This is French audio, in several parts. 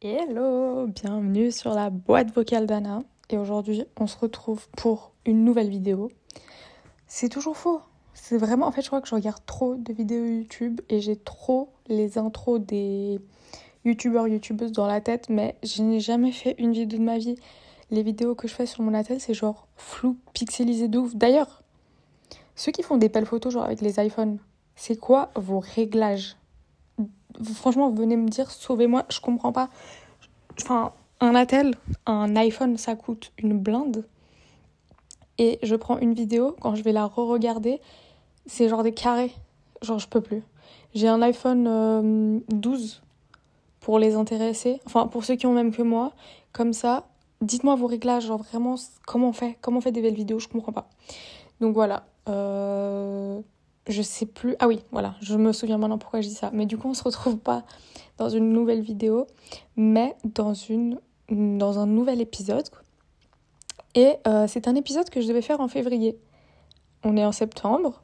Hello, bienvenue sur la boîte vocale d'Anna. Et aujourd'hui, on se retrouve pour une nouvelle vidéo. C'est toujours faux. C'est vraiment, en fait, je crois que je regarde trop de vidéos YouTube et j'ai trop les intros des youtubeurs, youtubeuses dans la tête, mais je n'ai jamais fait une vidéo de ma vie. Les vidéos que je fais sur mon attel, c'est genre flou, pixelisé de ouf. D'ailleurs, ceux qui font des belles photos, genre avec les iPhones, c'est quoi vos réglages? Franchement, venez me dire, sauvez-moi, je comprends pas. Enfin, un Attel, un iPhone, ça coûte une blinde. Et je prends une vidéo, quand je vais la re-regarder, c'est genre des carrés. Genre, je peux plus. J'ai un iPhone 12 euh, pour les intéresser. Enfin, pour ceux qui ont même que moi. Comme ça, dites-moi vos réglages. Genre, vraiment, comment on fait Comment on fait des belles vidéos Je comprends pas. Donc voilà. Euh, je sais plus. Ah oui, voilà, je me souviens maintenant pourquoi je dis ça. Mais du coup, on se retrouve pas dans une nouvelle vidéo, mais dans, une, dans un nouvel épisode. Et euh, c'est un épisode que je devais faire en février. On est en septembre.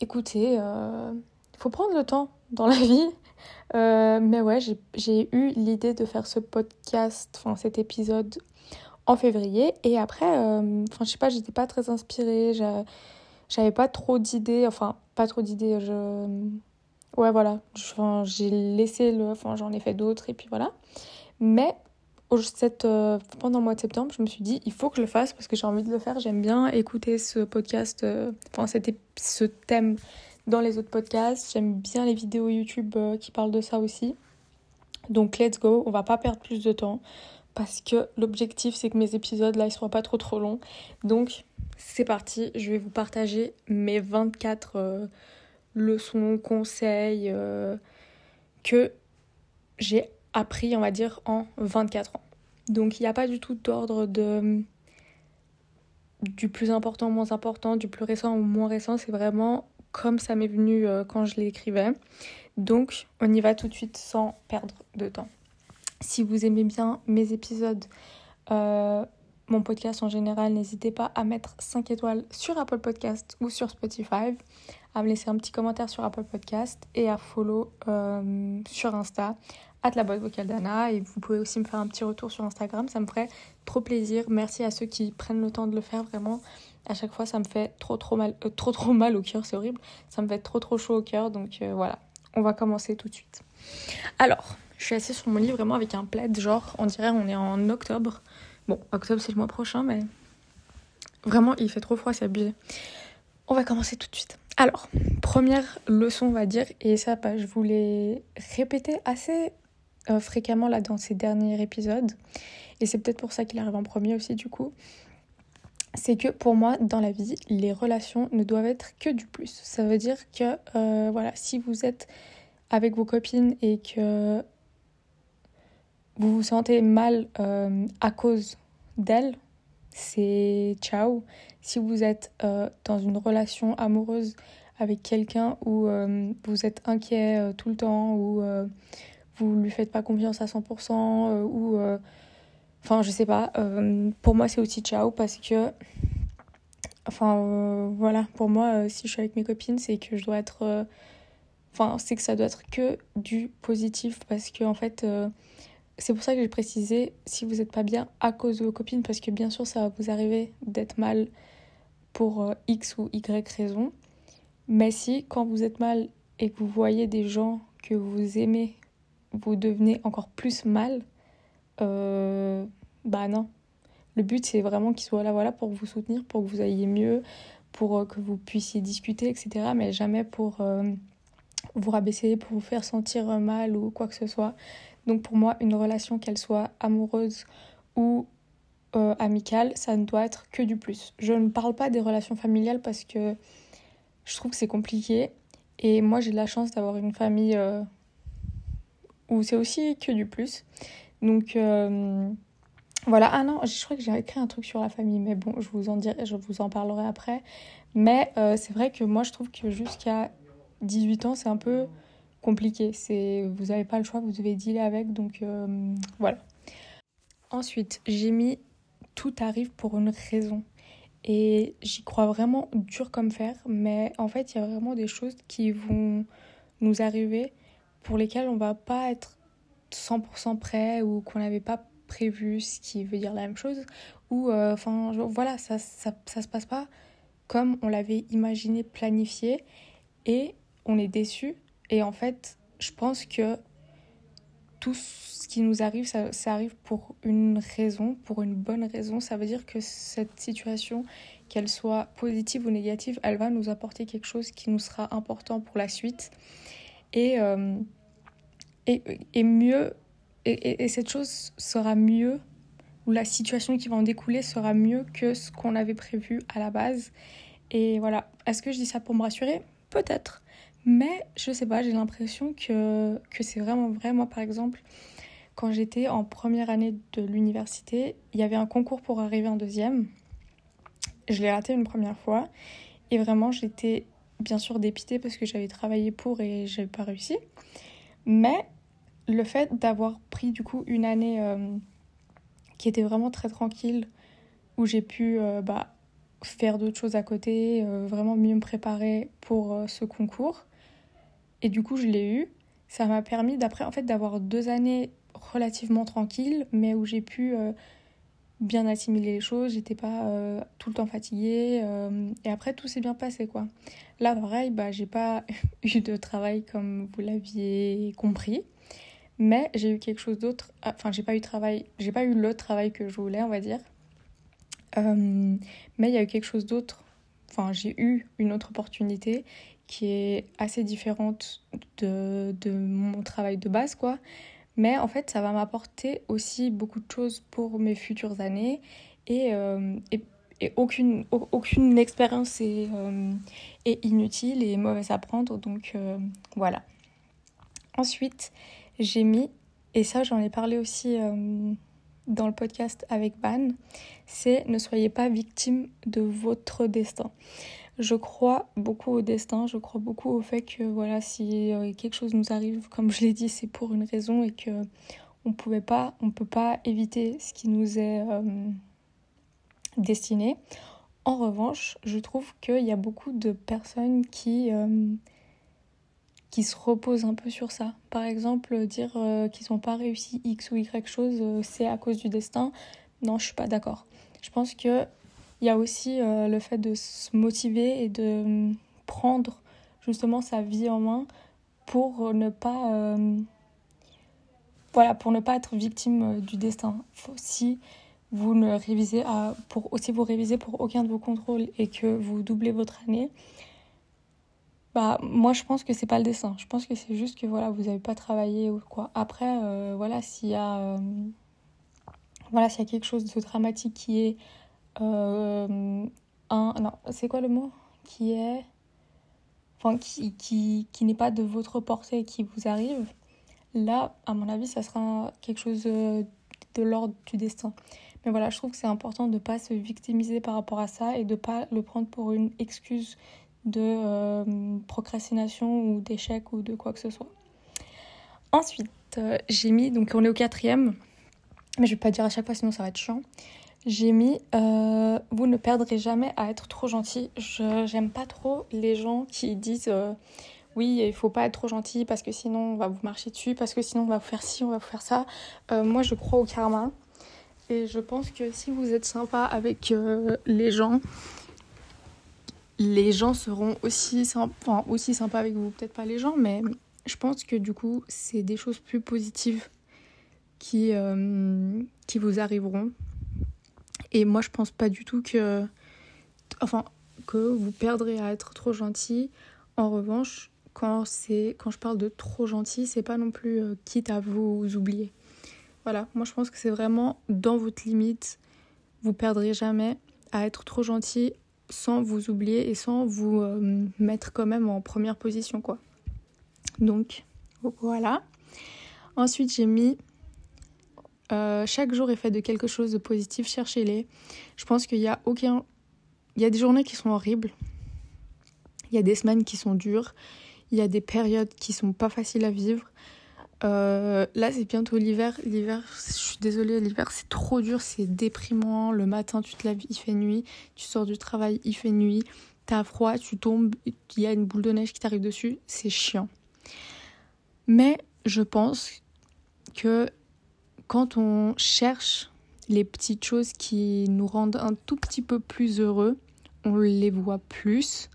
Écoutez, il euh, faut prendre le temps dans la vie. Euh, mais ouais, j'ai eu l'idée de faire ce podcast, enfin cet épisode en février. Et après, enfin, je sais pas, j'étais pas très inspirée. J'avais pas trop d'idées, enfin, pas trop d'idées, je... Ouais, voilà, j'ai laissé le... Enfin, j'en ai fait d'autres, et puis voilà. Mais cette, euh, pendant le mois de septembre, je me suis dit, il faut que je le fasse, parce que j'ai envie de le faire, j'aime bien écouter ce podcast, euh, enfin, c'était ce thème dans les autres podcasts, j'aime bien les vidéos YouTube euh, qui parlent de ça aussi. Donc, let's go, on va pas perdre plus de temps parce que l'objectif c'est que mes épisodes là ils soient pas trop trop longs. Donc c'est parti, je vais vous partager mes 24 euh, leçons, conseils euh, que j'ai appris on va dire en 24 ans. Donc il n'y a pas du tout d'ordre de du plus important au moins important, du plus récent au moins récent, c'est vraiment comme ça m'est venu euh, quand je l'écrivais. Donc on y va tout de suite sans perdre de temps. Si vous aimez bien mes épisodes, euh, mon podcast en général, n'hésitez pas à mettre 5 étoiles sur Apple Podcast ou sur Spotify, à me laisser un petit commentaire sur Apple Podcast et à follow euh, sur Insta, à la boîte vocale d'Anna. Et vous pouvez aussi me faire un petit retour sur Instagram, ça me ferait trop plaisir. Merci à ceux qui prennent le temps de le faire, vraiment. À chaque fois, ça me fait trop trop mal, euh, trop trop mal au cœur, c'est horrible. Ça me fait trop trop chaud au cœur, donc voilà. On va commencer tout de suite. Alors, je suis assise sur mon lit vraiment avec un plaid, genre, on dirait on est en octobre. Bon, octobre c'est le mois prochain, mais vraiment il fait trop froid, c'est abusé. On va commencer tout de suite. Alors, première leçon, on va dire, et ça, bah, je vous l'ai répété assez euh, fréquemment là dans ces derniers épisodes, et c'est peut-être pour ça qu'il arrive en premier aussi, du coup. C'est que pour moi, dans la vie, les relations ne doivent être que du plus. Ça veut dire que, euh, voilà, si vous êtes avec vos copines et que vous vous sentez mal euh, à cause d'elle, c'est ciao. Si vous êtes euh, dans une relation amoureuse avec quelqu'un où vous êtes inquiet tout le temps, ou vous lui faites pas confiance à 100%, ou. Enfin, je sais pas. pour moi, c'est aussi ciao parce que. Enfin, voilà. Pour moi, si je suis avec mes copines, c'est que je dois être. Enfin, c'est que ça doit être que du positif parce que, en fait c'est pour ça que j'ai précisé si vous n'êtes pas bien à cause de vos copines, parce que bien sûr, ça va vous arriver d'être mal pour euh, X ou Y raison. Mais si, quand vous êtes mal et que vous voyez des gens que vous aimez, vous devenez encore plus mal, euh, bah non. Le but, c'est vraiment qu'ils soient là voilà, pour vous soutenir, pour que vous ayez mieux, pour euh, que vous puissiez discuter, etc. Mais jamais pour vous rabaisser, pour vous faire sentir mal ou quoi que ce soit. Donc pour moi, une relation, qu'elle soit amoureuse ou euh, amicale, ça ne doit être que du plus. Je ne parle pas des relations familiales parce que je trouve que c'est compliqué. Et moi, j'ai de la chance d'avoir une famille euh, où c'est aussi que du plus. Donc euh, voilà. Ah non, je crois que j'ai écrit un truc sur la famille, mais bon, je vous en dirai, je vous en parlerai après. Mais c'est vrai que moi, je trouve que jusqu'à 18 ans, c'est un peu compliqué. C'est, vous n'avez pas le choix, vous devez dealer avec. Donc euh, voilà. Ensuite, j'ai mis tout arrive pour une raison. Et j'y crois vraiment dur comme fer, mais en fait, il y a vraiment des choses qui vont nous arriver pour lesquelles on va pas être 100% prêt ou qu'on n'avait pas prévu, ce qui veut dire la même chose. Ou, euh, enfin, voilà, ça, ça, ça se passe pas comme on l'avait imaginé, planifié, et on est déçu. Et en fait, je pense que tout ce qui nous arrive, ça, arrive pour une raison, pour une bonne raison. Ça veut dire que cette situation, qu'elle soit positive ou négative, elle va nous apporter quelque chose qui nous sera important pour la suite. Et, euh, et, mieux, et, et, cette chose sera mieux, ou la situation qui va en découler sera mieux que ce qu'on avait prévu à la base. Et voilà, est-ce que je dis ça pour me rassurer? Peut-être. Mais je sais pas, j'ai l'impression que, que c'est vraiment vrai. Moi, par exemple, quand j'étais en première année de l'université, il y avait un concours pour arriver en deuxième. Je l'ai raté une première fois. Et vraiment, j'étais bien sûr dépitée parce que j'avais travaillé pour et j'avais pas réussi. Mais le fait d'avoir pris du coup une année euh, qui était vraiment très tranquille, où j'ai pu euh, bah, faire d'autres choses à côté, euh, vraiment mieux me préparer pour ce concours, et du coup, je l'ai eu. Ça m'a permis d'après, en fait, d'avoir deux années relativement tranquilles, mais où j'ai pu bien assimiler les choses. J'étais pas euh, tout le temps fatiguée. Euh, et après, tout s'est bien passé, quoi. Là, pareil, bah, j'ai pas eu de travail comme vous l'aviez compris. Mais j'ai eu quelque chose d'autre. Enfin, j'ai pas eu travail. J'ai pas eu le travail que je voulais, on va dire. mais il y a eu quelque chose d'autre. Enfin, j'ai eu une autre opportunité qui est assez différente de, de mon travail de base, quoi. Mais en fait, ça va m'apporter aussi beaucoup de choses pour mes futures années et, euh, aucune, expérience est, euh, est, inutile et mauvaise à prendre. Donc euh, voilà. Ensuite, j'ai mis, et ça j'en ai parlé aussi dans le podcast avec Ban, c'est ne soyez pas victime de votre destin. Je crois beaucoup au destin, je crois beaucoup au fait que voilà, si euh, quelque chose nous arrive, comme je l'ai dit, c'est pour une raison et que on pouvait pas, on peut pas éviter ce qui nous est euh, destiné. En revanche, je trouve qu'il y a beaucoup de personnes qui, euh, qui se reposent un peu sur ça. Par exemple, dire qu'ils n'ont pas réussi X ou Y chose, c'est à cause du destin. Non, je suis pas d'accord. Je pense que il y a aussi euh, le fait de se motiver et de hum, prendre justement sa vie en main pour ne pas euh, voilà pour ne pas être victime euh, du destin. Si vous ne révisez à, pour aussi vous révisez pour aucun de vos contrôles et que vous doublez votre année. Bah moi je pense que c'est pas le destin. Je pense que c'est juste que voilà vous n'avez pas travaillé ou quoi. Après voilà s'il y a voilà s'il y a quelque chose de dramatique qui est euh, un, non, c'est quoi le mot Qui est. Enfin, qui, qui, qui n'est pas de votre portée qui vous arrive, là, à mon avis, ça sera quelque chose euh, de l'ordre du destin. Mais voilà, je trouve que c'est important de ne pas se victimiser par rapport à ça et de ne pas le prendre pour une excuse de euh, procrastination ou d'échec ou de quoi que ce soit. Ensuite, j'ai mis, donc on est au quatrième, mais je vais pas dire à chaque fois sinon ça va être chiant. J'ai mis euh, Vous ne perdrez jamais à être trop gentil. Je j'aime pas trop les gens qui disent euh, Oui, il faut pas être trop gentil parce que sinon on va vous marcher dessus, parce que sinon on va vous faire ci, on va vous faire ça. Euh, moi je crois au karma. Et je pense que si vous êtes sympa avec les gens, les gens seront aussi, enfin, aussi sympas avec vous. Peut-être pas les gens, mais je pense que du coup, c'est des choses plus positives qui, qui vous arriveront et moi, je pense pas du tout que. Enfin, que vous perdrez à être trop gentil. En revanche, quand, quand je parle de trop gentil, c'est pas non plus euh, quitte à vous oublier. Voilà, moi je pense que c'est vraiment dans votre limite. Vous perdrez jamais à être trop gentil sans vous oublier et sans vous euh, mettre quand même en première position, quoi. Donc, voilà. Ensuite, j'ai mis euh, chaque jour est fait de quelque chose de positif, cherchez-les. Je pense qu'il y a aucun. Il y a des journées qui sont horribles. Il y a des semaines qui sont dures. Il y a des périodes qui sont pas faciles à vivre. Euh, là, c'est bientôt l'hiver. L'hiver, je suis désolée, l'hiver, c'est trop dur, c'est déprimant. Le matin, tu te lèves, il fait nuit. Tu sors du travail, il fait nuit. T'as froid, tu tombes, il y a une boule de neige qui t'arrive dessus. C'est chiant. Mais je pense que quand on cherche les petites choses qui nous rendent un tout petit peu plus heureux, on les voit plus.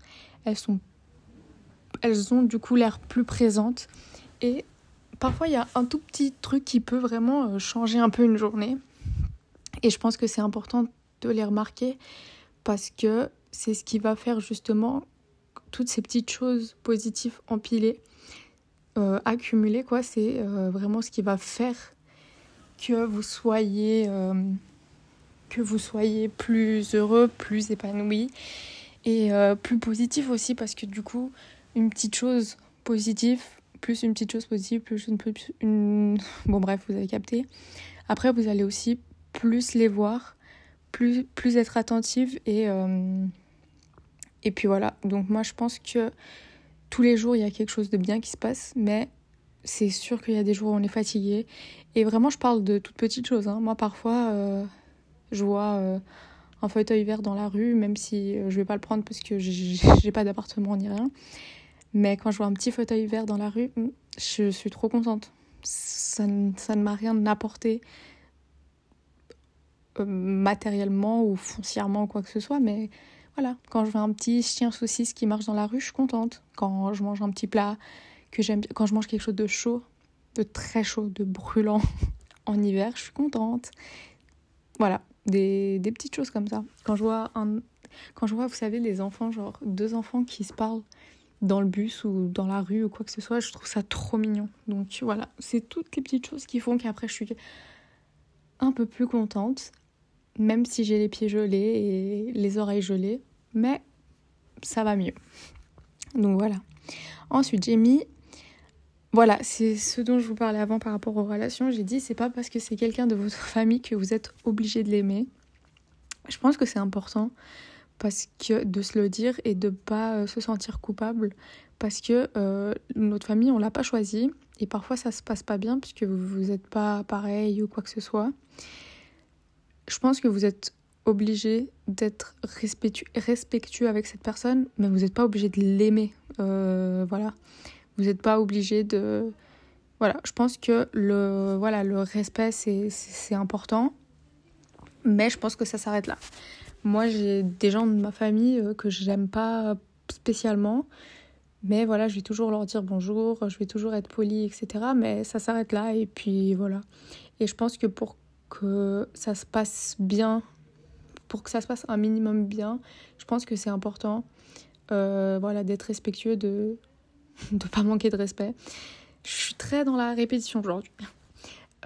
Elles sont elles ont du coup l'air plus présentes et parfois il y a un tout petit truc qui peut vraiment euh, changer un peu une journée. Et je pense que c'est important de les remarquer parce que c'est ce qui va faire justement toutes ces petites choses positives empilées, euh, accumulées, quoi. C'est euh, vraiment ce qui va faire que vous soyez, que vous soyez plus heureux, plus épanoui et plus positif aussi parce que du coup, une petite chose positive plus une petite chose positive, plus une, plus une... Bon bref, vous avez capté. Après, vous allez aussi plus les voir, plus, plus être attentive et... Euh, et puis voilà, donc moi je pense que tous les jours il y a quelque chose de bien qui se passe, mais c'est sûr qu'il y a des jours où on est fatigué. Et vraiment, je parle de toutes petites choses. Hein. Moi, parfois, euh, je vois euh, un fauteuil vert dans la rue, même si je vais pas le prendre parce que j'ai pas d'appartement ni rien. Mais quand je vois un petit fauteuil vert dans la rue, hmm, je suis trop contente. Ça, ça ne m'a rien apporté euh, matériellement ou foncièrement ou quoi que ce soit, mais voilà, quand je vois un petit chien saucisse qui marche dans la rue, je suis contente. Quand je mange un petit plat que j'aime, quand je mange quelque chose de chaud, de très chaud, de brûlant en hiver, je suis contente. Voilà, des, des petites choses comme ça. Quand je vois un, quand je vois, vous savez, les enfants, genre deux enfants qui se parlent dans le bus ou dans la rue ou quoi que ce soit, je trouve ça trop mignon. Donc voilà, c'est toutes les petites choses qui font qu'après je suis un peu plus contente, même si j'ai les pieds gelés et les oreilles gelées, mais ça va mieux. Donc voilà. Ensuite, j'ai mis voilà, c'est ce dont je vous parlais avant par rapport aux relations. J'ai dit, c'est pas parce que c'est quelqu'un de votre famille que vous êtes obligé de l'aimer. Je pense que c'est important parce que de se le dire et de pas euh, se sentir coupable parce que euh, notre famille on l'a pas choisi et parfois ça se passe pas bien puisque vous n'êtes pas pareil ou quoi que ce soit. Je pense que vous êtes obligé d'être respectueux, respectueux avec cette personne, mais vous n'êtes pas obligé de l'aimer. Euh, voilà, vous n'êtes pas obligé de voilà. Je pense que le voilà le respect c'est important, mais je pense que ça s'arrête là. Moi, j'ai des gens de ma famille euh, que j'aime pas spécialement. Mais voilà, je vais toujours leur dire bonjour, je vais toujours être polie, etc. Mais ça s'arrête là et puis voilà. Et je pense que pour que ça se passe bien, pour que ça se passe un minimum bien, je pense que c'est important euh, voilà, d'être respectueux, de ne pas manquer de respect. Je suis très dans la répétition aujourd'hui.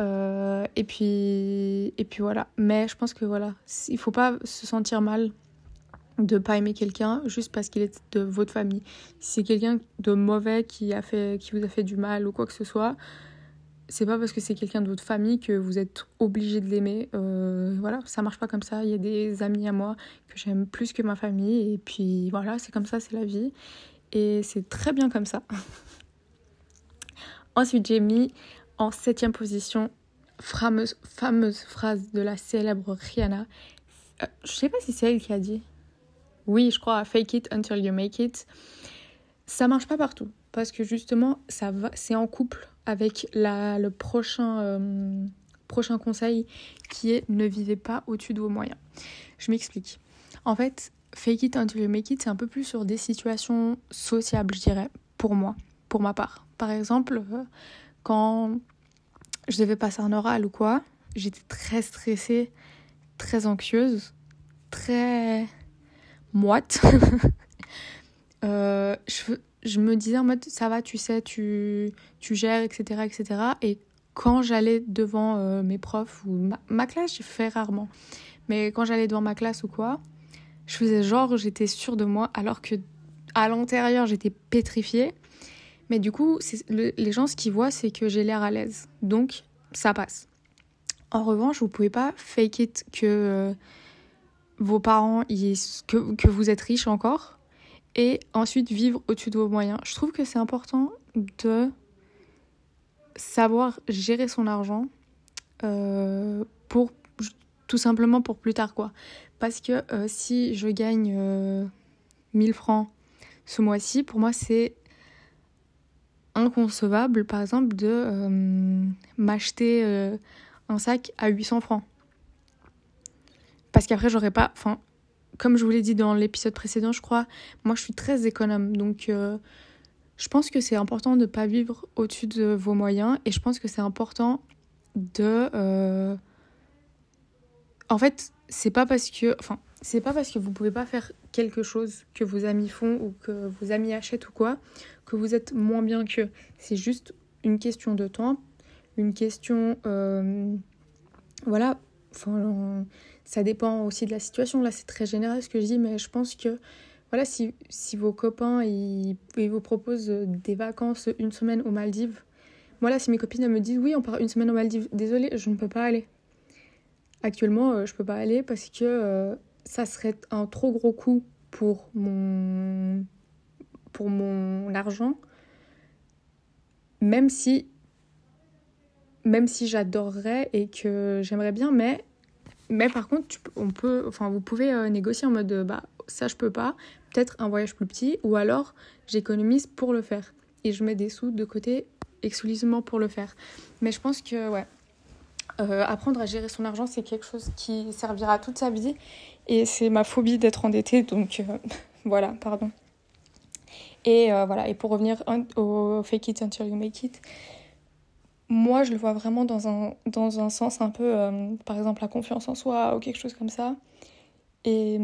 Euh, et puis et puis voilà. Mais je pense que voilà, il faut pas se sentir mal de pas aimer quelqu'un juste parce qu'il est de votre famille. Si c'est quelqu'un de mauvais qui a fait qui vous a fait du mal ou quoi que ce soit, c'est pas parce que c'est quelqu'un de votre famille que vous êtes obligé de l'aimer. Euh, voilà, ça marche pas comme ça. Il y a des amis à moi que j'aime plus que ma famille et puis voilà, c'est comme ça, c'est la vie et c'est très bien comme ça. Ensuite, j'ai mis en septième position, fameuse, phrase de la célèbre Rihanna. Euh, je sais pas si c'est elle qui a dit. Oui, je crois fake it until you make it. Ça marche pas partout parce que justement, ça va, c'est en couple avec la, le prochain, euh, prochain conseil qui est ne vivez pas au-dessus de vos moyens. Je m'explique. En fait, fake it until you make it, c'est un peu plus sur des situations sociables, je dirais, pour moi, pour ma part. Par exemple, euh, quand je devais passer un oral ou quoi, j'étais très stressée, très anxieuse, très moite. euh, je, je, me disais en mode ça va, tu sais, tu, tu gères, etc. etc. Et quand j'allais devant euh, mes profs ou ma, ma classe, j'ai fait rarement. Mais quand j'allais devant ma classe ou quoi, je faisais genre j'étais sûre de moi alors que à l'intérieur j'étais pétrifiée mais du coup, les gens, ce qu'ils voient, c'est que j'ai l'air à l'aise. Donc, ça passe. En revanche, vous pouvez pas fake it que euh, vos parents, que, que vous êtes riche encore, et ensuite vivre au-dessus de vos moyens. Je trouve que c'est important de savoir gérer son argent euh, pour tout simplement pour plus tard quoi. Parce que euh, si je gagne 1000 francs ce mois-ci, pour moi c'est inconcevable par exemple de m'acheter un sac à 800 francs. Parce qu'après j'aurais pas enfin comme je vous l'ai dit dans l'épisode précédent, je crois, moi je suis très économe. Donc euh, je pense que c'est important de ne pas vivre au-dessus de vos moyens. Et je pense que c'est important de. En fait, c'est pas parce que. Enfin, c'est pas parce que vous pouvez pas faire quelque chose que vos amis font ou que vos amis achètent ou quoi que vous êtes moins bien qu'eux. C'est juste une question de temps, une question. Euh, voilà. Enfin ça dépend aussi de la situation. Là, c'est très général ce que je dis, mais je pense que voilà, si, si vos copains ils, vous proposent des vacances une semaine aux Maldives, moi là, si mes copines me disent oui, on part une semaine aux Maldives, désolé, je ne peux pas aller. Actuellement, euh, je peux pas aller parce que euh, ça serait un trop gros coût pour mon pour mon argent. Même si même si j'adorerais et que j'aimerais bien, mais mais par contre, on peut, enfin, vous pouvez euh, négocier en mode bah ça je peux pas, peut-être un voyage plus petit, ou alors j'économise pour le faire et je mets des sous de côté exclusivement pour le faire. Mais je pense que ouais, euh, apprendre à gérer son argent c'est quelque chose qui servira toute sa vie et c'est ma phobie d'être endettée donc euh, voilà, pardon. Et voilà, et pour revenir au fake it until you make it, moi, je le vois vraiment dans un, dans un sens un peu, euh, par exemple, la confiance en soi ou quelque chose comme ça. Et,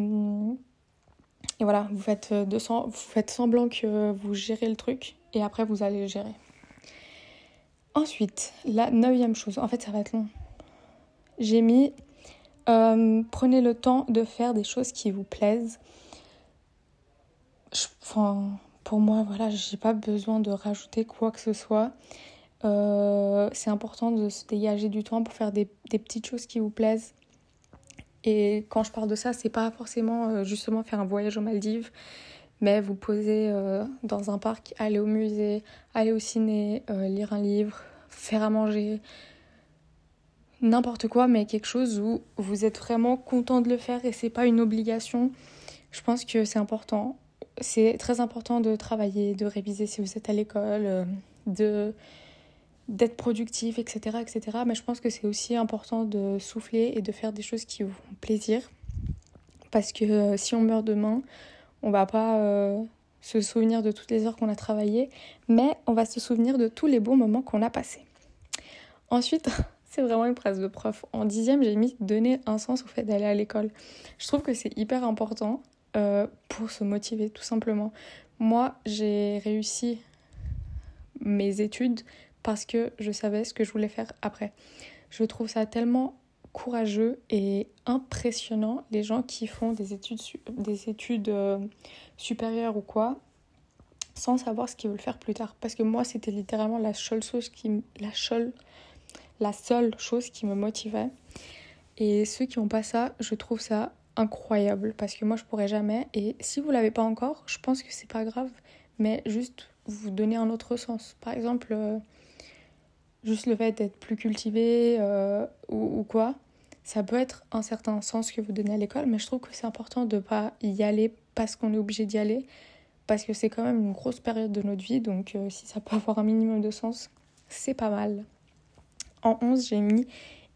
et voilà, vous faites, vous faites semblant que vous gérez le truc et après vous allez le gérer. Ensuite, la neuvième chose, en fait ça va être long. J'ai mis euh, prenez le temps de faire des choses qui vous plaisent. enfin, pour moi, voilà, j'ai pas besoin de rajouter quoi que ce soit. Euh, c'est important de se dégager du temps pour faire des, petites choses qui vous plaisent. Et quand je parle de ça, c'est pas forcément euh, justement faire un voyage aux Maldives, mais vous poser dans un parc, aller au musée, aller au ciné, lire un livre, faire à manger, n'importe quoi, mais quelque chose où vous êtes vraiment content de le faire et c'est pas une obligation. Je pense que c'est important. C'est très important de travailler, de réviser si vous êtes à l'école, de d'être productif, etc., etc. Mais je pense que c'est aussi important de souffler et de faire des choses qui vous font plaisir. Parce que euh, si on meurt demain, on va pas euh, se souvenir de toutes les heures qu'on a travaillé, mais on va se souvenir de tous les bons moments qu'on a passés. Ensuite, c'est vraiment une phrase de prof. En dixième, j'ai mis donner un sens au fait d'aller à l'école. Je trouve que c'est hyper important euh, pour se motiver, tout simplement. Moi, j'ai réussi mes études parce que je savais ce que je voulais faire après. Je trouve ça tellement courageux et impressionnant les gens qui font des études, des études euh, supérieures ou quoi sans savoir ce qu'ils veulent faire plus tard. Parce que moi, c'était littéralement la seule chose qui, la la seule chose qui me motivait. Et ceux qui n'ont pas ça, je trouve ça incroyable parce que moi, je pourrais jamais. Et si vous l'avez pas encore, je pense que c'est pas grave, mais juste vous donner un autre sens. Par exemple, euh, juste le fait d'être plus cultivé euh, ou, quoi, ça peut être un certain sens que vous donnez à l'école, mais je trouve que c'est important de pas y aller parce qu'on est obligé d'y aller, parce que c'est quand même une grosse période de notre vie, donc euh, si ça peut avoir un minimum de sens, c'est pas mal. En 11, j'ai mis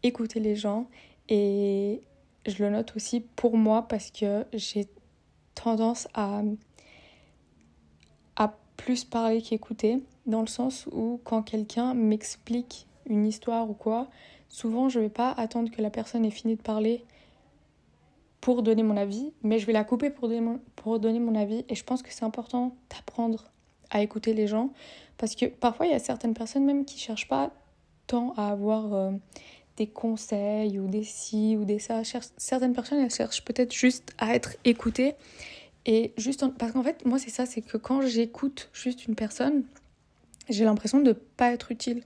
écouter les gens et je le note aussi pour moi parce que j'ai tendance à, plus parler qu'écouter dans le sens où quand quelqu'un m'explique une histoire ou quoi, souvent je vais pas attendre que la personne ait fini de parler pour donner mon avis, mais je vais la couper pour donner mon, pour donner mon avis. Et je pense que c'est important d'apprendre à écouter les gens, parce que parfois il y a certaines personnes même qui cherchent pas tant à avoir euh, des conseils ou des si ou des ça. Certaines personnes elles cherchent peut-être juste à être écoutées. Et juste parce qu'en fait, moi c'est ça, c'est que quand j'écoute juste une personne, j'ai l'impression de ne pas être utile.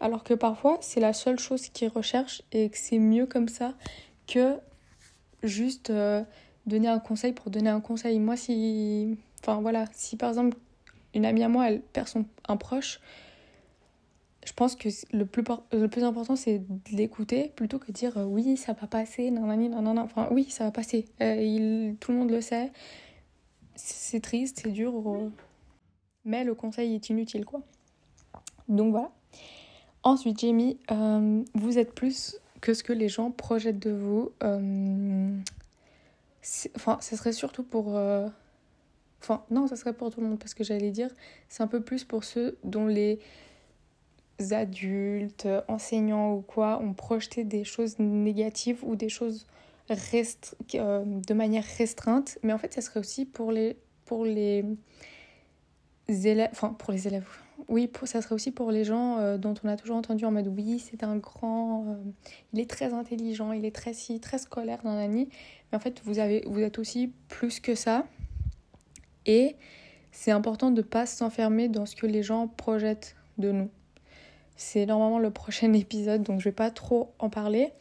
Alors que parfois, c'est la seule chose qu'ils recherchent et que c'est mieux comme ça que juste euh, donner un conseil pour donner un conseil. Moi, si. Enfin voilà, si par exemple, une amie à moi, elle perd son, un proche, je pense que le plus, le plus important, c'est de l'écouter plutôt que de dire euh, oui, ça va passer, non, non, non, non. Enfin, oui, ça va passer. Euh, tout le monde le sait. C'est triste, c'est dur. mais le conseil est inutile, quoi. Donc voilà. Ensuite, j'ai mis vous êtes plus que ce que les gens projettent de vous. enfin, ce serait surtout pour. Enfin, non, ça serait pour tout le monde parce que j'allais dire, c'est un peu plus pour ceux dont les adultes, enseignants ou quoi ont projeté des choses négatives ou des choses. Euh, de manière restreinte. Mais en fait, ça serait aussi pour les, pour les élèves, enfin pour les élèves, oui, pour, ça serait aussi pour les gens euh, dont on a toujours entendu en mode oui, c'est un grand, euh, il est très intelligent, il est très si, très scolaire dans l'année. Mais en fait, vous, avez, vous êtes aussi plus que ça. Et c'est important de ne pas s'enfermer dans ce que les gens projettent de nous. C'est normalement le prochain épisode, donc je vais pas trop en parler.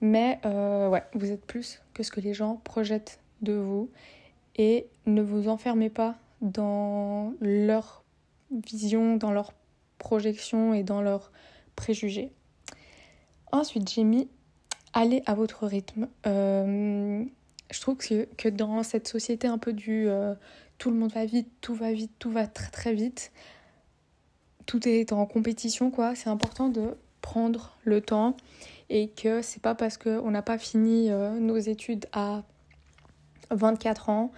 Mais euh, ouais, vous êtes plus que ce que les gens projettent de vous. Et ne vous enfermez pas dans leur vision, dans leur projection et dans leurs préjugés. Ensuite, j'ai mis allez à votre rythme. Euh, je trouve que, que, dans cette société un peu du euh, tout le monde va vite, tout va vite, tout va très très vite, tout est en compétition quoi, c'est important de prendre le temps et que c'est pas parce qu'on n'a pas fini euh, nos études à 24 ans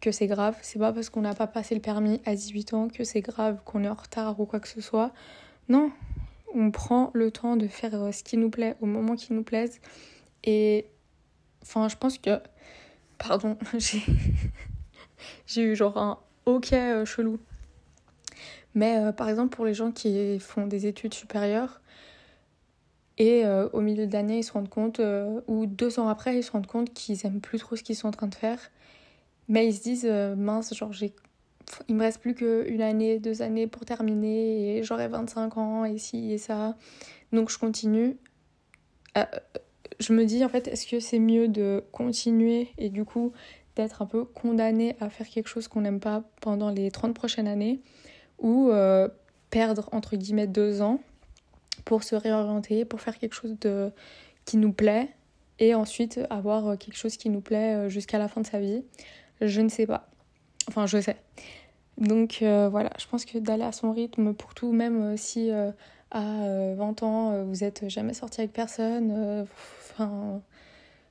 que c'est grave, c'est pas parce qu'on n'a pas passé le permis à 18 ans que c'est grave, qu'on est en retard ou quoi que ce soit. Non, on prend le temps de faire euh, ce qui nous plaît au moment qui nous plaise et enfin je pense que pardon, j'ai j'ai eu genre un ok euh, chelou. Mais euh, par exemple, pour les gens qui font des études supérieures et euh, au milieu de l'année, ils se rendent compte, ou deux ans après, ils se rendent compte qu'ils aiment plus trop ce qu'ils sont en train de faire. Mais ils se disent, mince, genre, j'ai... il me reste plus qu'une année, deux années pour terminer, et j'aurai 25 ans, et ci et ça. Donc je continue. je me dis, en fait, est-ce que c'est mieux de continuer et du coup d'être un peu condamné à faire quelque chose qu'on n'aime pas pendant les 30 prochaines années ou euh, perdre entre guillemets deux ans pour se réorienter, pour faire quelque chose de, qui nous plaît et ensuite avoir quelque chose qui nous plaît euh, jusqu'à la fin de sa vie. Je ne sais pas. Enfin, je sais. Donc euh, voilà, je pense que d'aller à son rythme pour tout, même si à 20 ans vous êtes jamais sorti avec personne, enfin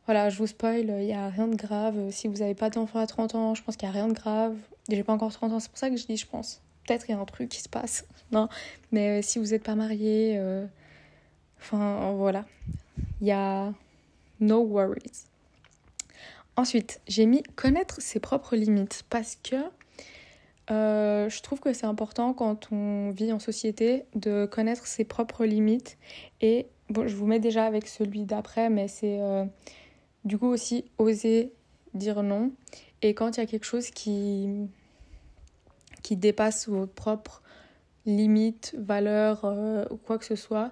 voilà, je vous spoil, il n'y a rien de grave. Si vous n'avez pas d'enfant à 30 ans, je pense qu'il n'y a rien de grave. J'ai pas encore 30 ans, c'est pour ça que je dis je pense. Peut-être il y a un truc qui se passe. Non, mais euh, si vous n'êtes pas marié, euh, enfin voilà, il y a no worries. Ensuite, j'ai mis connaître ses propres limites parce que euh, je trouve que c'est important quand on vit en société de connaître ses propres limites. Et bon, je vous mets déjà avec celui d'après, mais c'est du coup aussi, oser dire non. Et quand il y a quelque chose qui, qui dépasse vos propres limites, valeurs euh, ou quoi que ce soit,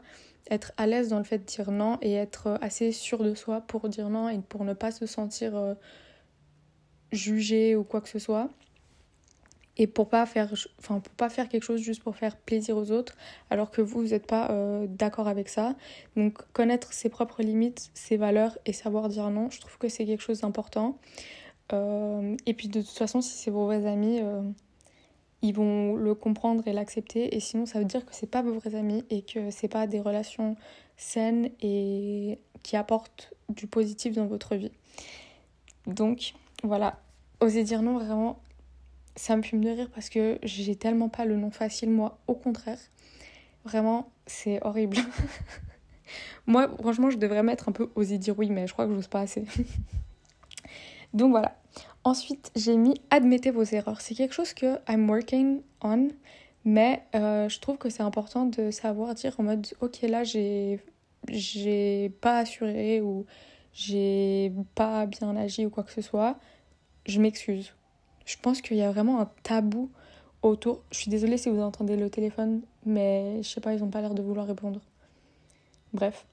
être à l'aise dans le fait de dire non et être assez sûr de soi pour dire non et pour ne pas se sentir euh, jugé ou quoi que ce soit. Et pour pas faire enfin pour pas faire quelque chose juste pour faire plaisir aux autres alors que vous vous n'êtes pas euh, d'accord avec ça. Donc connaître ses propres limites ses valeurs et savoir dire non je trouve que c'est quelque chose d'important. Euh, et puis de toute façon si c'est vos vrais amis euh, ils vont le comprendre et l'accepter et sinon ça veut dire que c'est pas vos vrais amis et que c'est pas des relations saines et qui apportent du positif dans votre vie donc voilà oser dire non vraiment ça me fume de rire parce que j'ai tellement pas le nom facile, moi, au contraire. Vraiment, c'est horrible. moi, franchement, je devrais mettre un peu oser dire oui, mais je crois que j'ose pas assez. Donc voilà. Ensuite, j'ai mis admettez vos erreurs. C'est quelque chose que I'm working on, mais euh, je trouve que c'est important de savoir dire en mode ok, là, j'ai j'ai pas assuré ou j'ai pas bien agi ou quoi que ce soit. Je m'excuse je pense qu'il y a vraiment un tabou autour. Je suis désolée si vous entendez le téléphone, mais je sais pas, ils ont pas l'air de vouloir répondre. Bref.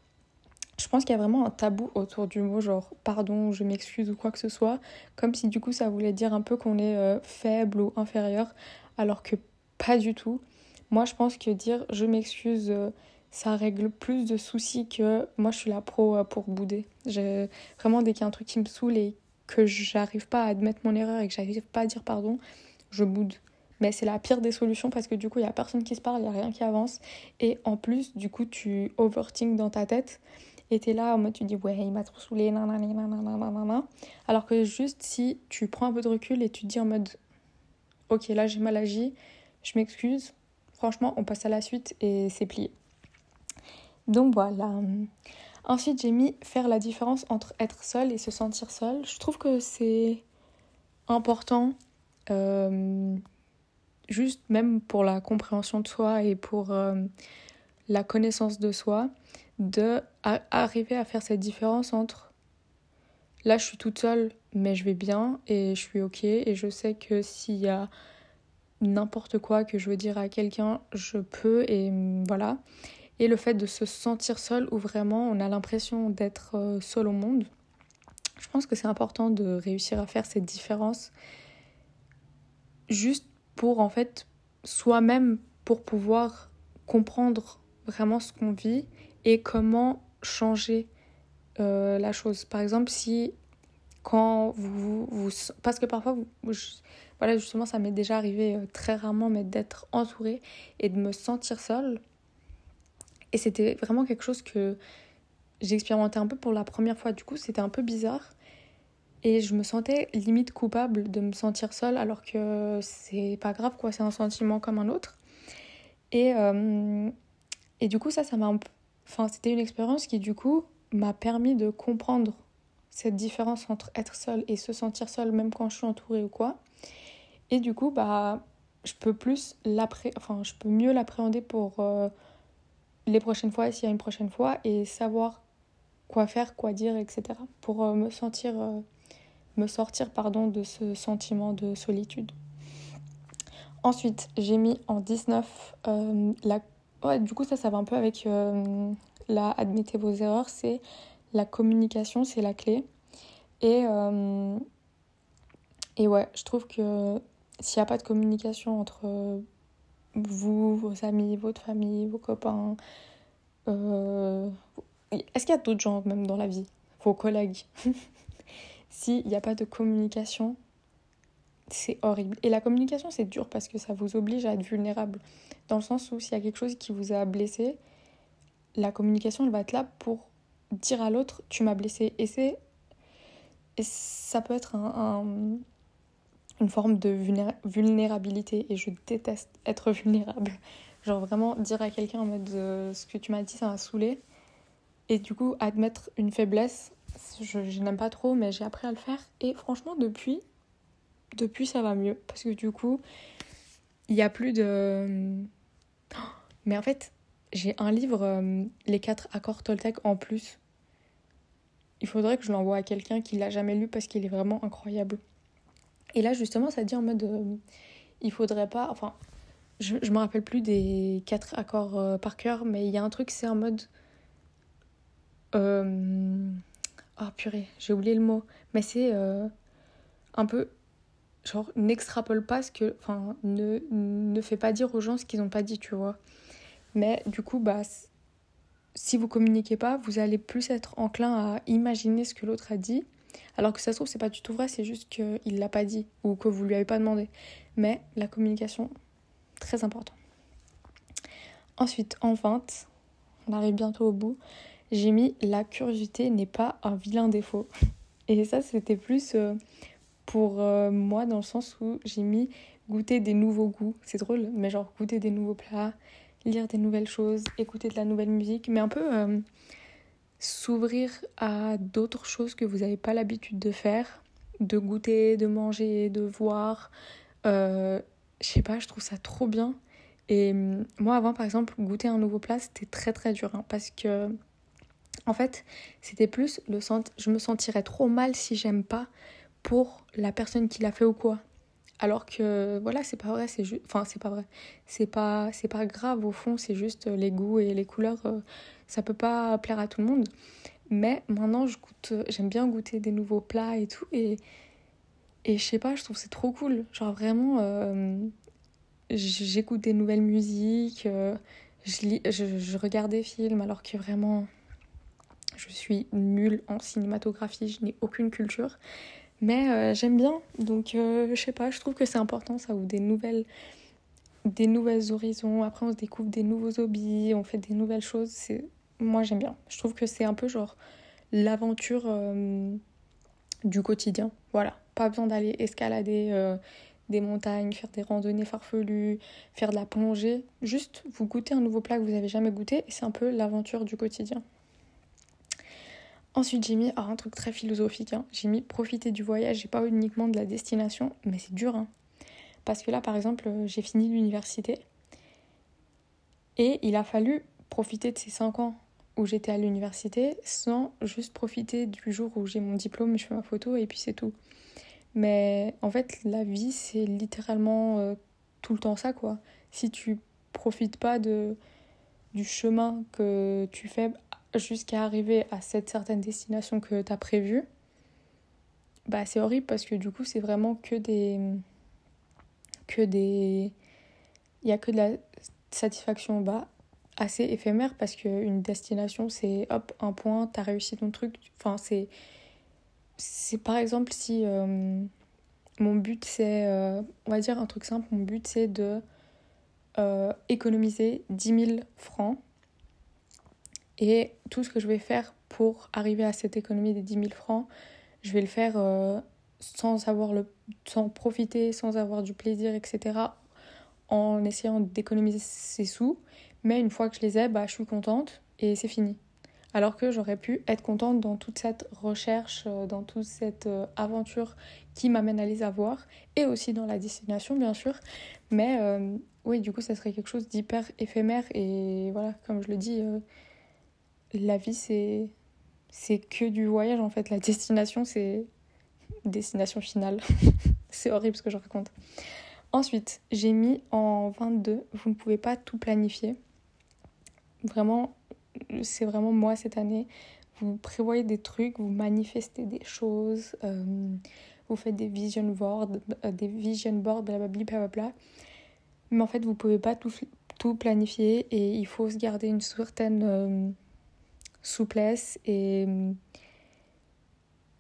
Je pense qu'il y a vraiment un tabou autour du mot genre pardon, je m'excuse ou quoi que ce soit, comme si du coup ça voulait dire un peu qu'on est euh, faible ou inférieur, alors que pas du tout. moi je pense que dire je m'excuse, euh, ça règle plus de soucis que moi je suis la pro euh, pour bouder. Vraiment, dès qu'il y a un truc qui me saoule et que j'arrive pas à admettre mon erreur et que j'arrive pas à dire pardon, je boude. Mais c'est la pire des solutions parce que du coup, il y a personne qui se parle, il y a rien qui avance. Et en plus, du coup, tu overthink dans ta tête. Et là en mode, tu dis, ouais, il m'a trop saoulé, Alors que juste si tu prends un peu de recul et tu te dis en mode, ok, là j'ai mal agi, je m'excuse, franchement, on passe à la suite et c'est plié. Donc voilà. Ensuite, j'ai mis faire la différence entre être seul et se sentir seul. Je trouve que c'est important, euh, juste même pour la compréhension de soi et pour euh, la connaissance de soi, de arriver à faire cette différence entre là je suis toute seule mais je vais bien et je suis ok et je sais que s'il y a n'importe quoi que je veux dire à quelqu'un, je peux et voilà et le fait de se sentir seul où vraiment on a l'impression d'être euh, seul au monde. Je pense que c'est important de réussir à faire cette différence juste pour en fait soi-même pour pouvoir comprendre vraiment ce qu'on vit et comment changer euh, la chose. Par exemple, si quand vous, vous parce que parfois vous, voilà justement ça m'est déjà arrivé euh, très rarement mais d'être entourée et de me sentir seule et c'était vraiment quelque chose que j'ai expérimenté un peu pour la première fois. Du coup, c'était un peu bizarre. Et je me sentais limite coupable de me sentir seule alors que c'est pas grave, quoi. C'est un sentiment comme un autre. Et, euh, et du coup, ça, ça m'a. C'était une expérience qui, du coup, m'a permis de comprendre cette différence entre être seule et se sentir seule, même quand je suis entourée ou quoi. Et du coup, bah, je peux plus mieux l'appréhender pour. Euh, les prochaines fois, s'il y a une prochaine fois, et savoir quoi faire, quoi dire, etc. pour euh, me sentir, euh, me sortir pardon, de ce sentiment de solitude. Ensuite, j'ai mis en 19 euh, la. Ouais, du coup, ça, ça va un peu avec la admettez vos erreurs, c'est la communication, c'est la clé. Et, et ouais, je trouve que s'il n'y a pas de communication entre vous, vos amis, votre famille, vos copains. Euh, est-ce qu'il y a d'autres gens même dans la vie? Vos collègues? S'il n'y a pas de communication, c'est horrible. Et la communication, c'est dur parce que ça vous oblige à être vulnérable. Dans le sens où s'il y a quelque chose qui vous a blessé, la communication, elle va être là pour dire à l'autre, tu m'as blessé. Et c'est... Et ça peut être un une forme de vulnérabilité et je déteste être vulnérable. Genre vraiment dire à quelqu'un en mode euh, ce que tu m'as dit ça m'a saoulé et du coup admettre une faiblesse, je, n'aime pas trop mais j'ai appris à le faire et franchement depuis depuis ça va mieux parce que du coup il y a plus de mais en fait j'ai un livre euh, les quatre accords Toltec en plus. Il faudrait que je l'envoie à quelqu'un qui l'a jamais lu parce qu'il est vraiment incroyable. Et là, justement, ça dit en mode. Euh, il faudrait pas. Enfin, je, je me rappelle plus des quatre accords euh, par cœur, mais il y a un truc, c'est en mode. Oh purée, j'ai oublié le mot. Mais c'est un peu. Genre, n'extrapole pas ce que. Enfin, ne, ne fais pas dire aux gens ce qu'ils n'ont pas dit, tu vois. Mais du coup, bah. Si vous communiquez pas, vous allez plus être enclin à imaginer ce que l'autre a dit alors que ça se trouve, c'est pas du tout vrai, c'est juste qu'il l'a pas dit ou que vous lui avez pas demandé. Mais la communication, très important. Ensuite, en 20, on arrive bientôt au bout, j'ai mis la curiosité n'est pas un vilain défaut. Et ça, c'était plus euh, pour euh, moi dans le sens où j'ai mis goûter des nouveaux goûts. C'est drôle, mais genre goûter des nouveaux plats, lire des nouvelles choses, écouter de la nouvelle musique, mais un peu euh, s'ouvrir à d'autres choses que vous n'avez pas l'habitude de faire, de goûter, de manger, de voir. Euh, je sais pas, je trouve ça trop bien. Et hum, moi, avant, par exemple, goûter un nouveau plat, c'était très très dur. Hein, parce que, en fait, c'était plus le. Je me sentirais trop mal si j'aime pas pour la personne qui l'a fait ou quoi. Alors que, voilà, c'est pas vrai, c'est juste. Enfin, c'est pas vrai. C'est pas, pas grave au fond, c'est juste les goûts et les couleurs. Euh, ça peut pas plaire à tout le monde. Mais maintenant, je goûte, j'aime bien goûter des nouveaux plats et tout. Et, et je sais pas, je trouve c'est trop cool. Genre vraiment, euh, j'écoute des nouvelles musiques, euh, je, lis, je, regarde des films alors que vraiment je suis nulle en cinématographie, je n'ai aucune culture. Mais euh, j'aime bien, donc euh, je sais pas, je trouve que c'est important ça, ou des nouvelles, des nouvelles horizons. Après, on se découvre des nouveaux hobbies, on fait des nouvelles choses. C'est Moi, j'aime bien. Je trouve que c'est un peu genre l'aventure du quotidien. Voilà, pas besoin d'aller escalader des montagnes, faire des randonnées farfelues, faire de la plongée. Juste, vous goûtez un nouveau plat que vous n'avez jamais goûté et c'est un peu l'aventure du quotidien. Ensuite, j'ai mis oh, un truc très philosophique. Hein. J'ai mis profiter du voyage et pas uniquement de la destination, mais c'est dur. Hein. Parce que là, par exemple, j'ai fini l'université et il a fallu profiter de ces 5 ans où j'étais à l'université sans juste profiter du jour où j'ai mon diplôme, je fais ma photo et puis c'est tout. Mais en fait, la vie, c'est littéralement euh, tout le temps ça, quoi. Si tu profites pas du chemin que tu fais jusqu'à arriver à cette certaine destination que tu as prévue, bah c'est horrible parce que du coup, c'est vraiment que des. que des. Il y a que de la satisfaction bas assez éphémère parce qu'une destination, c'est hop, un point, tu as réussi ton truc. Enfin, c'est c'est par exemple si euh, mon but c'est, euh, on va dire un truc simple, mon but c'est de euh, économiser 10 000 francs et tout ce que je vais faire pour arriver à cette économie des 10 000 francs, je vais le faire sans, avoir le, sans profiter, sans avoir du plaisir, etc. en essayant d'économiser ces sous. Mais une fois que je les ai, bah, je suis contente et c'est fini alors que j'aurais pu être contente dans toute cette recherche, euh, dans toute cette euh, aventure qui m'amène à les avoir, et aussi dans la destination bien sûr. Mais euh, oui, du coup, ça serait quelque chose d'hyper éphémère, et voilà, comme je le dis, la vie c'est c'est que du voyage en fait. La destination c'est destination finale. c'est horrible ce que je raconte. Ensuite, j'ai mis en 22, vous ne pouvez pas tout planifier. Vraiment, c'est vraiment moi cette année. Vous prévoyez des trucs, vous manifestez des choses, euh, vous faites des vision boards, euh, des vision boards, blablabla, bla. Mais en fait, vous pouvez pas tout, tout planifier et il faut se garder une certaine euh, souplesse et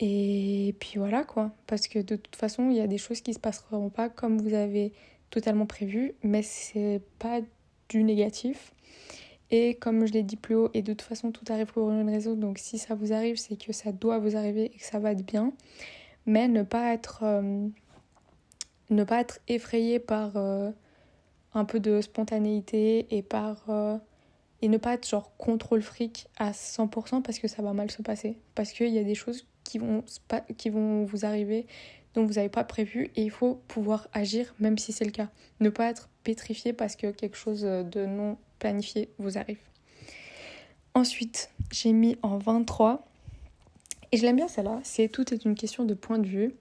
et puis voilà quoi, parce que de toute façon, il y a des choses qui se passeront pas comme vous avez totalement prévu, mais c'est pas du négatif. Et comme je l'ai dit plus haut, et de toute façon tout arrive pour une raison, donc si ça vous arrive, c'est que ça doit vous arriver et que ça va être bien. Mais ne pas être, euh, ne pas être effrayé par euh, un peu de spontanéité et par euh, et ne pas être genre contrôle fric à 100% parce que ça va mal se passer. Parce qu'il y a des choses qui vont, qui vont vous arriver dont vous n'avez pas prévu et il faut pouvoir agir même si c'est le cas. Ne pas être pétrifié parce que quelque chose de non planifié vous arrive. Ensuite, j'ai mis en 23. Et je l'aime bien celle-là. C'est tout est une question de point de vue.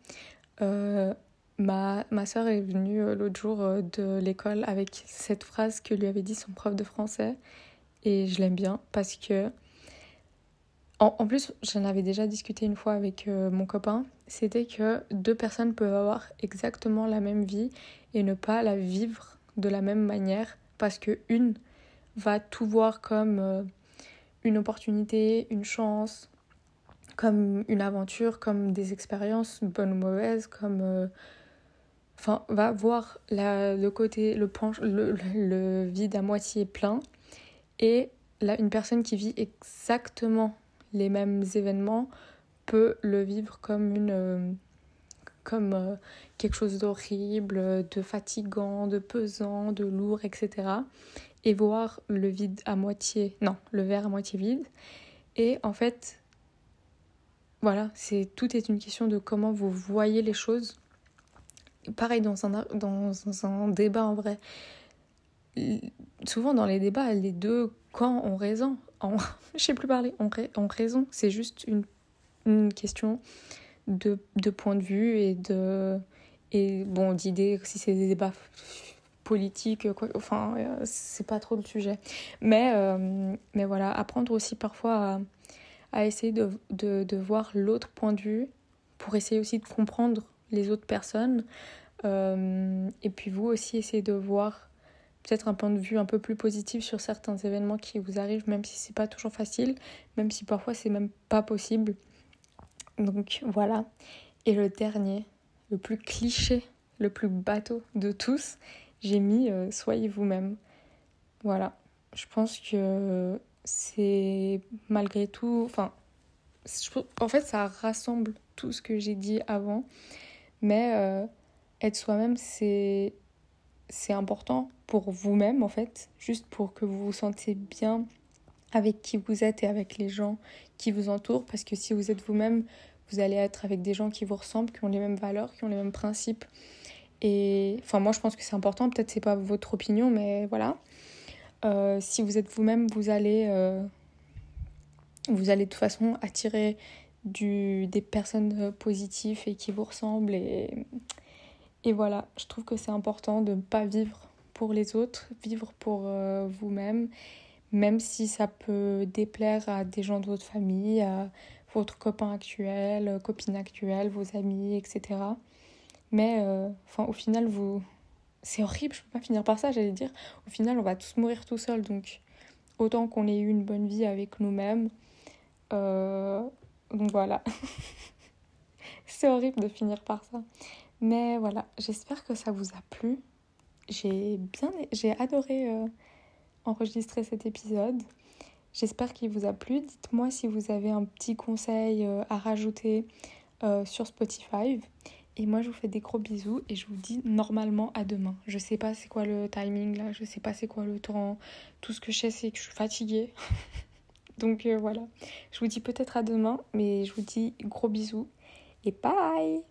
Euh, ma, ma soeur est venue euh, l'autre jour euh, de l'école avec cette phrase que lui avait dit son prof de français. Et je l'aime bien parce que. En, en plus, j'en avais déjà discuté une fois avec mon copain. C'était que deux personnes peuvent avoir exactement la même vie et ne pas la vivre de la même manière parce que une va tout voir comme euh, une opportunité, une chance, comme une aventure, comme des expériences, bonnes ou mauvaises, comme... Euh, enfin, va voir la, le côté, le, penche, le, le, vide à moitié plein. Et là, une personne qui vit exactement les mêmes événements peut le vivre comme une... Euh, comme quelque chose d'horrible, de fatigant, de pesant, de lourd, etc et voir le vide à moitié, non, le verre à moitié vide. Et en fait, voilà, c'est tout est une question de comment vous voyez les choses. Pareil dans un, dans, un débat en vrai. Souvent dans les débats, les deux camps ont raison. En, je sais plus parler, ont, ont raison. C'est juste une, une question de, de point de vue et de et bon d'idées si c'est des débats politique, quoi. Enfin, euh, c'est pas trop le sujet. Mais, euh, mais voilà, apprendre aussi parfois à, essayer de, de, voir l'autre point de vue pour essayer aussi de comprendre les autres personnes. et puis vous aussi, essayez de voir peut-être un point de vue un peu plus positif sur certains événements qui vous arrivent, même si c'est pas toujours facile, même si parfois c'est même pas possible. Donc voilà. Et le dernier, le plus cliché, le plus bateau de tous, j'ai mis euh, soyez vous-même. Voilà. Je pense que c'est malgré tout, enfin, en fait, ça rassemble tout ce que j'ai dit avant, mais euh, être soi-même, c'est c'est important pour vous-même en fait, juste pour que vous vous sentiez bien avec qui vous êtes et avec les gens qui vous entourent, parce que si vous êtes vous-même, vous allez être avec des gens qui vous ressemblent, qui ont les mêmes valeurs, qui ont les mêmes principes. Et enfin, moi je pense que c'est important, peut-être c'est pas votre opinion, mais voilà. Euh, si vous êtes vous-même, vous allez, euh, vous allez de toute façon attirer du, des personnes positives et qui vous ressemblent et et voilà, je trouve que c'est important de ne pas vivre pour les autres, vivre pour euh, vous-même, même si ça peut déplaire à des gens de votre famille, à votre copain actuel, copine actuelle, vos amis, etc. Mais euh, au final, vous... c'est horrible, je peux pas finir par ça, j'allais dire. Au final, on va tous mourir tout seuls, donc autant qu'on ait eu une bonne vie avec nous-mêmes. Euh, donc voilà. c'est horrible de finir par ça. Mais voilà, j'espère que ça vous a plu. J'ai bien j'ai adoré euh, enregistrer cet épisode. J'espère qu'il vous a plu. Dites-moi si vous avez un petit conseil euh, à rajouter euh, sur Spotify. Et moi, je vous fais des gros bisous et je vous dis normalement à demain. Je sais pas c'est quoi le timing là, je sais pas c'est quoi le temps. Tout ce que je sais, c'est que je suis fatiguée. Donc voilà. Je vous dis peut-être à demain, mais je vous dis gros bisous et bye